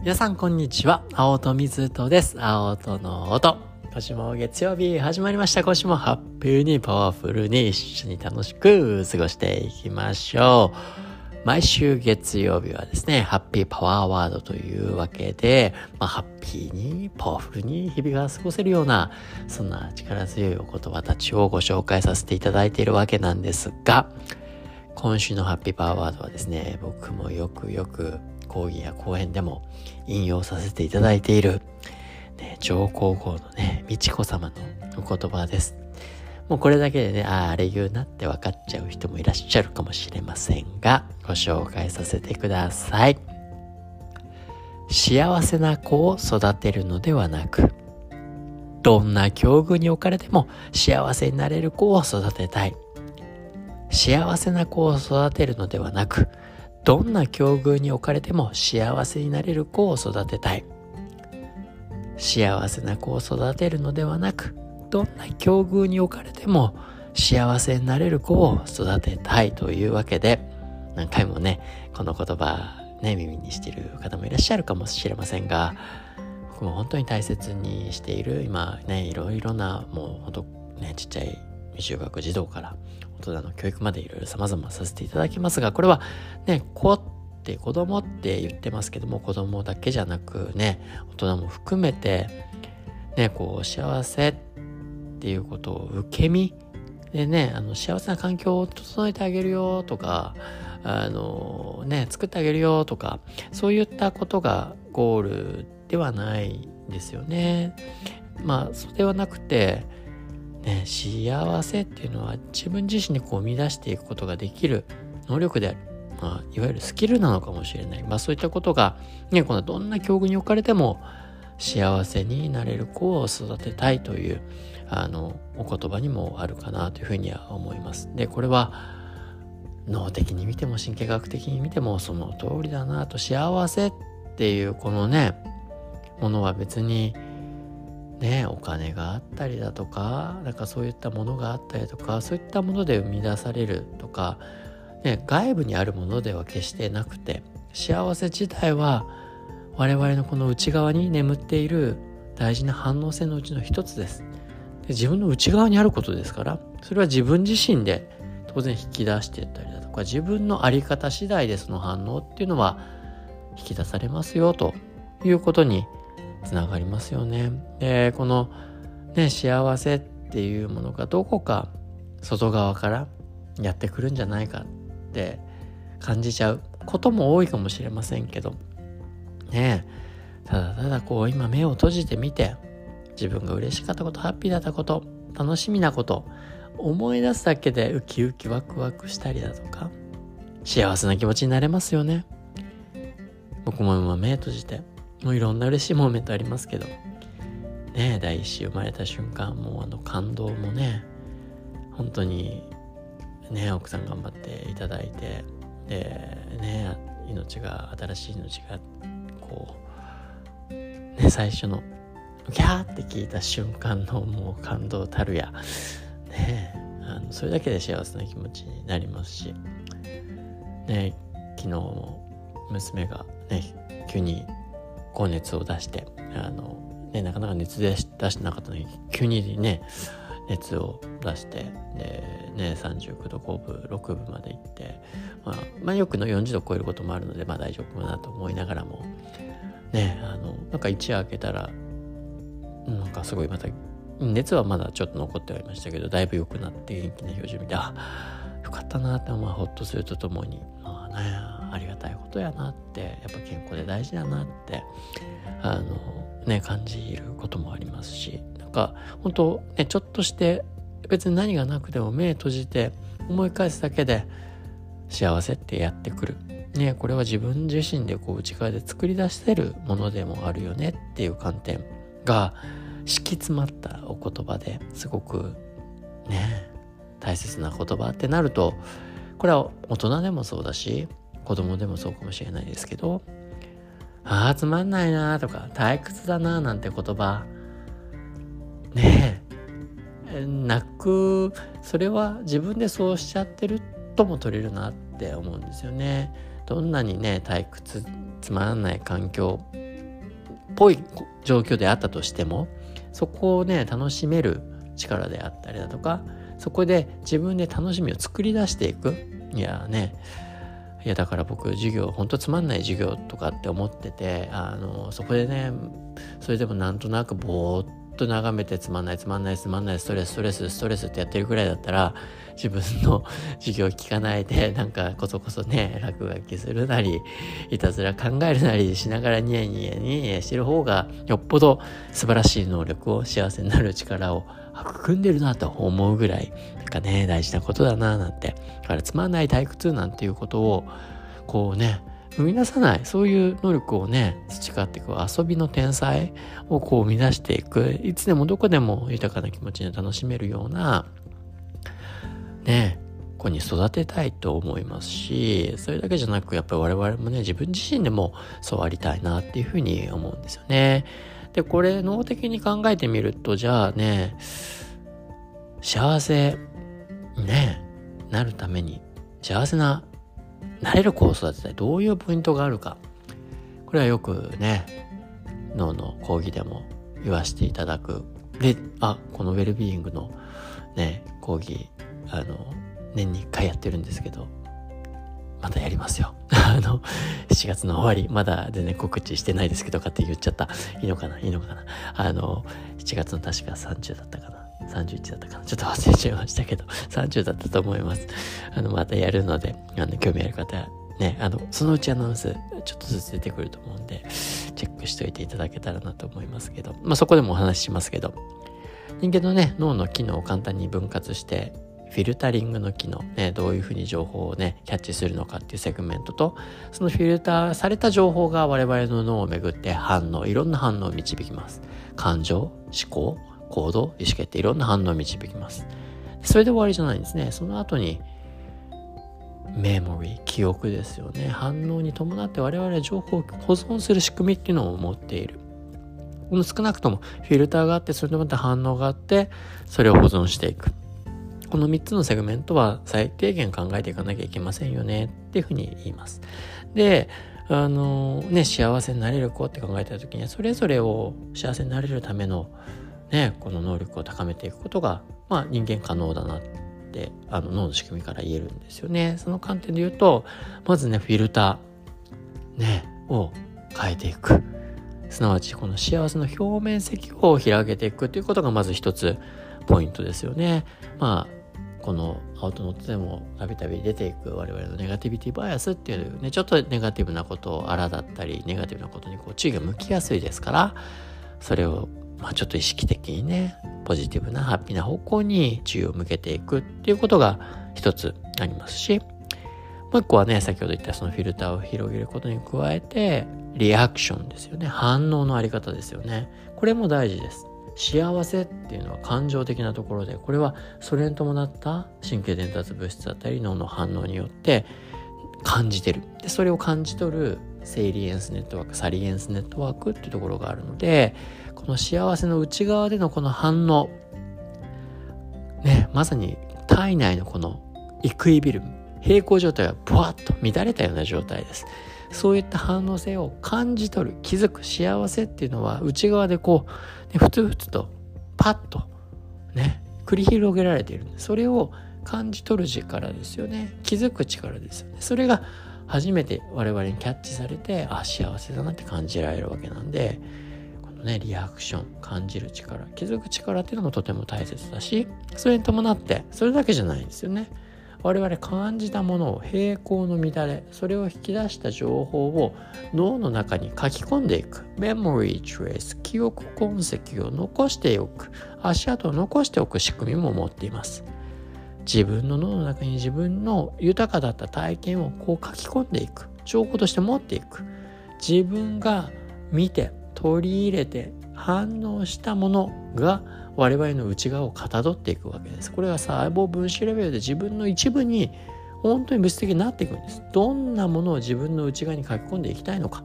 皆さんこんにちは。青戸水戸です。青戸の音。今週も月曜日始まりました。今週もハッピーにパワフルに一緒に楽しく過ごしていきましょう。毎週月曜日はですね、ハッピーパワーワードというわけで、まあ、ハッピーにパワフルに日々が過ごせるような、そんな力強いお言葉たちをご紹介させていただいているわけなんですが、今週のハッピーパワーワードはですね、僕もよくよく講義や講演でも引用させていただいている、ね、上皇后のね、美智子様のお言葉です。もうこれだけでね、ああ、あれ言うなって分かっちゃう人もいらっしゃるかもしれませんが、ご紹介させてください。幸せな子を育てるのではなく、どんな境遇に置かれても幸せになれる子を育てたい。幸せな子を育てるのではなく、どんな境遇に置かれても幸せになれる子を育てたい。幸せな子を育てるのではなく、どんな境遇に置かれても幸せになれる子を育てたいというわけで、何回もね、この言葉、ね、耳にしている方もいらっしゃるかもしれませんが、僕も本当に大切にしている、今ね、いろいろな、もう本当ね、ちっちゃい未就学児童から大人の教育までいろいろ様々させていただきますが、これはね、子って子供って言ってますけども、子供だけじゃなくね、大人も含めて、ね、こう、幸せっていうことを受け身でね、あの、幸せな環境を整えてあげるよとか、あの、ね、作ってあげるよとか、そういったことがゴールではないんですよね。まあ、それはなくて、ね、幸せっていうのは自分自身にこう生み出していくことができる能力である。まあ、いわゆるスキルなのかもしれない。まあそういったことが、ね、このどんな境遇に置かれても幸せになれる子を育てたいという、あの、お言葉にもあるかなというふうには思います。で、これは脳的に見ても神経学的に見てもその通りだなと幸せっていうこのね、ものは別にね、お金があったりだとか、なんかそういったものがあったりとか、そういったもので生み出されるとか、ね、外部にあるものでは決してなくて、幸せ自体は我々のこの内側に眠っている大事な反応性のうちの一つです。で自分の内側にあることですから、それは自分自身で当然引き出していったりだとか、自分の在り方次第でその反応っていうのは引き出されますよということにつながりますよね。で、このね、幸せっていうものがどこか外側からやってくるんじゃないかって感じちゃうことも多いかもしれませんけど、ねただただこう今目を閉じてみて、自分が嬉しかったこと、ハッピーだったこと、楽しみなこと、思い出すだけでウキウキワクワクしたりだとか、幸せな気持ちになれますよね。僕も今目閉じてもういろんな嬉しいモーメントありますけど、ね第一子生まれた瞬間、もうあの感動もね、本当に、ね奥さん頑張っていただいて、で、ね命が、新しい命が、こう、ね最初の、ギャーって聞いた瞬間のもう感動たるや、ねあのそれだけで幸せな気持ちになりますし、ね昨日も娘がね、急に高熱を出して、あの、ね、なかなか熱で出してなかったのに、急にね、熱を出して、で、ね、39度5分、6分まで行って、まあ、まあ、よくの40度超えることもあるので、まあ大丈夫かなと思いながらも、ね、あの、なんか一夜明けたら、なんかすごいまた、熱はまだちょっと残ってはいましたけど、だいぶ良くなって元気な表情見て、あ、よかったなって、まあ、ほっとするとともに、まあね、ありがたいことやなってやっぱ健康で大事だなってあのね感じることもありますしなんか本当ねちょっとして別に何がなくても目閉じて思い返すだけで幸せってやってくる。ね、これは自分自身でこう内側で作り出してるものでもあるよねっていう観点が敷き詰まったお言葉ですごくね大切な言葉ってなるとこれは大人でもそうだし子供でもそうかもしれないですけど、ああ、つまんないなとか、退屈だななんて言葉、ねえ、泣く、それは自分でそうしちゃってるとも取れるなって思うんですよね。どんなにね、退屈、つまらない環境っぽい状況であったとしてもそこをね楽しめる力であったりだとかそこで自分で楽しみを作り出していくいやねいやだから僕授業ほんとつまんない授業とかって思っててあのそこでねそれでもなんとなくぼーっと眺めてつまんないつまんないつまんないストレスストレスストレスってやってるぐらいだったら自分の授業聞かないでなんかこそこそね落書きするなりいたずら考えるなりしながらニヤニヤニヤしてる方がよっぽど素晴らしい能力を幸せになる力を育んでるなと思うぐらいなんかね大事なことだななんてだからつまんない退屈なんていうことをこうね生み出さないそういう能力をね培っていく遊びの天才をこう生み出していくいつでもどこでも豊かな気持ちで楽しめるようなね子に育てたいと思いますしそれだけじゃなくやっぱり我々もね自分自身でもそうありたいなっていうふうに思うんですよね。でこれ脳的に考えてみるとじゃあね幸せねなるために幸せななれる子を育てたい。どういうポイントがあるか。これはよくね脳の講義でも言わせていただく。であこのウェルビーイングのね講義あの年に1回やってるんですけど。またやりますよ。あの、7月の終わり、まだ全然告知してないですけど、かって言っちゃった。いいのかな？いいのかな？あの、7月の確か30だったかな？31だったかな？ちょっと忘れちゃいましたけど、30だったと思います。あの、またやるので、あの、興味ある方、ね、あの、そのうちアナウンス、ちょっとずつ出てくると思うんで、チェックしといていただけたらなと思いますけど、まあ、そこでもお話ししますけど、人間のね、脳の機能を簡単に分割して、フィルタリングの機能、ね、どういうふうに情報をね、キャッチするのかっていうセグメントと、そのフィルターされた情報が我々の脳をめぐって反応、いろんな反応を導きます。感情、思考、行動、意思決定、いろんな反応を導きます。それで終わりじゃないんですね。その後に、メモリー、記憶ですよね。反応に伴って我々は情報を保存する仕組みっていうのを持っている。少なくともフィルターがあって、それとまた反応があって、それを保存していく。この3つのセグメントは最低限考えていかなきゃいけませんよねっていうふうに言います。で、あのね、幸せになれる子って考えた時にそれぞれを幸せになれるためのね、この能力を高めていくことが、まあ人間可能だなってあの脳の仕組みから言えるんですよね。その観点で言うと、まずね、フィルター、ね、を変えていく。すなわちこの幸せの表面積を広げていくということがまず一つポイントですよね。まあこのアウトノットでもたびたび出ていく我々のネガティビティバイアスっていうねちょっとネガティブなことをあらだったりネガティブなことにこう注意が向きやすいですからそれをまあちょっと意識的にねポジティブなハッピーな方向に注意を向けていくっていうことが一つありますしもう一個はね先ほど言ったそのフィルターを広げることに加えてリアクションですよね。反応のあり方ですよね。これも大事です。幸せっていうのは感情的なところでこれはそれに伴った神経伝達物質だったり脳の反応によって感じてる。でそれを感じ取るセイリエンスネットワークサリエンスネットワークっていうところがあるのでこの幸せの内側でのこの反応ねまさに体内のこのイクイビルム平行状態がブワッと乱れたような状態です。そういった反応性を感じ取る気づく幸せっていうのは内側でこう、ね、ふつふつとパッとね繰り広げられているそれを感じ取る力ですよね。気づく力ですよね。それが初めて我々にキャッチされてあ幸せだなって感じられるわけなんでこのねリアクション感じる力気づく力っていうのもとても大切だしそれに伴ってそれだけじゃないんですよね。我々感じたものを平行の乱れそれを引き出した情報を脳の中に書き込んでいく。メモリートレース記憶痕跡を残しておく。足跡を残しておく仕組みも持っています。自分の脳の中に自分の豊かだった体験をこう書き込んでいく。情報として持っていく。自分が見て取り入れて反応したものが我々の内側をかたどっていくわけです。これが細胞分子レベルで自分の一部に本当に物質的になっていくんです。どんなものを自分の内側に書き込んでいきたいのか。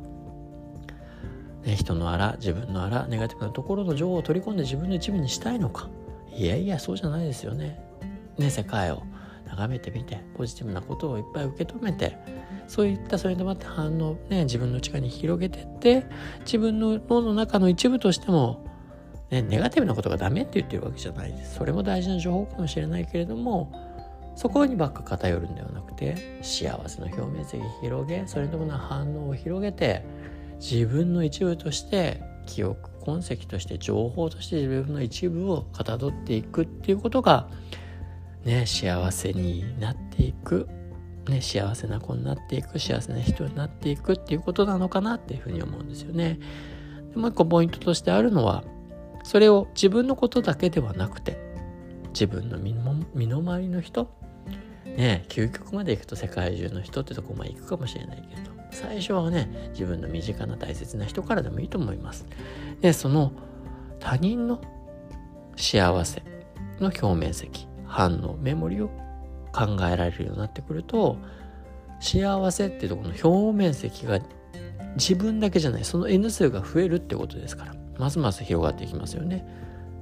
ね、人のあら、自分のあら、ネガティブなところの情報を取り込んで自分の一部にしたいのか。いやいや、そうじゃないですよね。ね、世界を眺めてみて、ポジティブなことをいっぱい受け止めて、そういったそれに伴って反応ね自分の力に広げてって自分の脳の中の一部としても、ね、ネガティブなことがダメって言ってるわけじゃないです。それも大事な情報かもしれないけれどもそこにばっか偏るんではなくて幸せの表面積広げそれに伴う反応を広げて自分の一部として記憶痕跡として情報として自分の一部をかたどっていくっていうことがね幸せになっていく、ね、幸せな子になっていく幸せな人になっていくっていうことなのかなっていうふうに思うんですよね。でもう一個ポイントとしてあるのはそれを自分のことだけではなくて自分の身の回りの人ね究極までいくと世界中の人ってとこまで行くかもしれないけど最初はね自分の身近な大切な人からでもいいと思いますでその他人の幸せの表面積反応メモリを考えられるようになってくると幸せっていうとこの表面積が自分だけじゃないその N 数が増えるってことですからますます広がっていきますよね。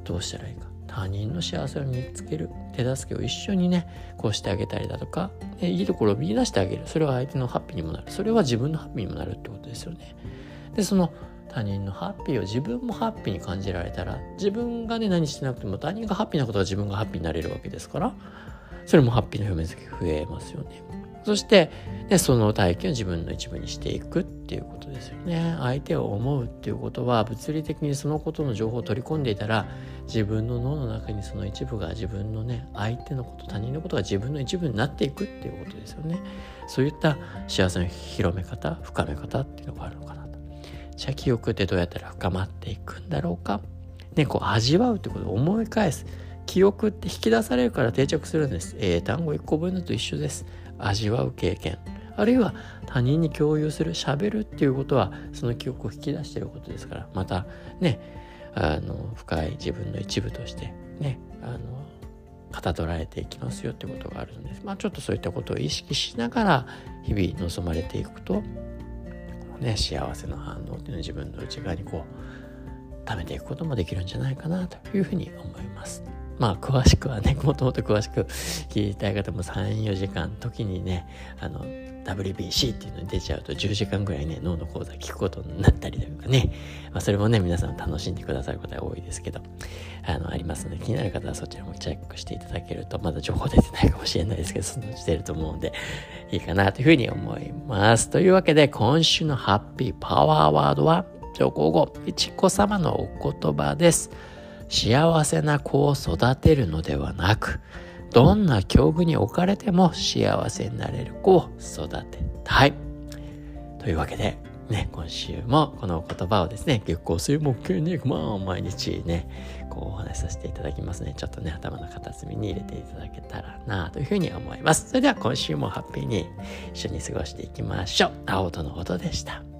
どうしたらいいか。他人の幸せを見つける手助けを一緒にねこうしてあげたりだとか、いいところを見出してあげる。それは相手のハッピーにもなる。それは自分のハッピーにもなるってことですよね。でその他人のハッピーを自分もハッピーに感じられたら自分がね何してなくても他人がハッピーなことは自分がハッピーになれるわけですからそれもハッピーの表面積増えますよねそして、ね、その体験を自分の一部にしていくっていうことですよね。相手を思うっていうことは物理的にそのことの情報を取り込んでいたら自分の脳の中にその一部が自分のね相手のこと他人のことが自分の一部になっていくっていうことですよね。そういった幸せの広め方深め方っていうのがあるのかなと。じゃあ記憶ってどうやったら深まっていくんだろうか。ねこう味わうってことを思い返す。記憶って引き出されるから定着するんです。英単語1個分のと一緒です。味わう経験あるいは他人に共有する喋るっていうことはその記憶を引き出していることですからまたねあの深い自分の一部としてねあのかたどられていきますよってことがあるのです、まあ、ちょっとそういったことを意識しながら日々望まれていくと、ね、幸せの反応っていうのは自分の内側にこう貯めていくこともできるんじゃないかなというふうに思います。まあ詳しくはね、もともと詳しく聞きたい方も3、4時間、時にね、あの、WBC っていうのに出ちゃうと10時間ぐらいね、脳の講座聞くことになったりとかね、まあ、それもね、皆さん楽しんでくださる方が多いですけど、あの、ありますので、気になる方はそちらもチェックしていただけると、まだ情報出てないかもしれないですけど、そのうち出ると思うんで、いいかなというふうに思います。というわけで、今週のハッピーパワーワードは、上皇后、いちこ様のお言葉です。幸せな子を育てるのではなく、どんな境遇に置かれても幸せになれる子を育てたい。というわけで、ね、今週もこの言葉をですね、月光水木金に、まあ、毎日ね、こうお話しさせていただきますね。ちょっとね、頭の片隅に入れていただけたらなというふうに思います。それでは今週もハッピーに一緒に過ごしていきましょう。青とのことでした。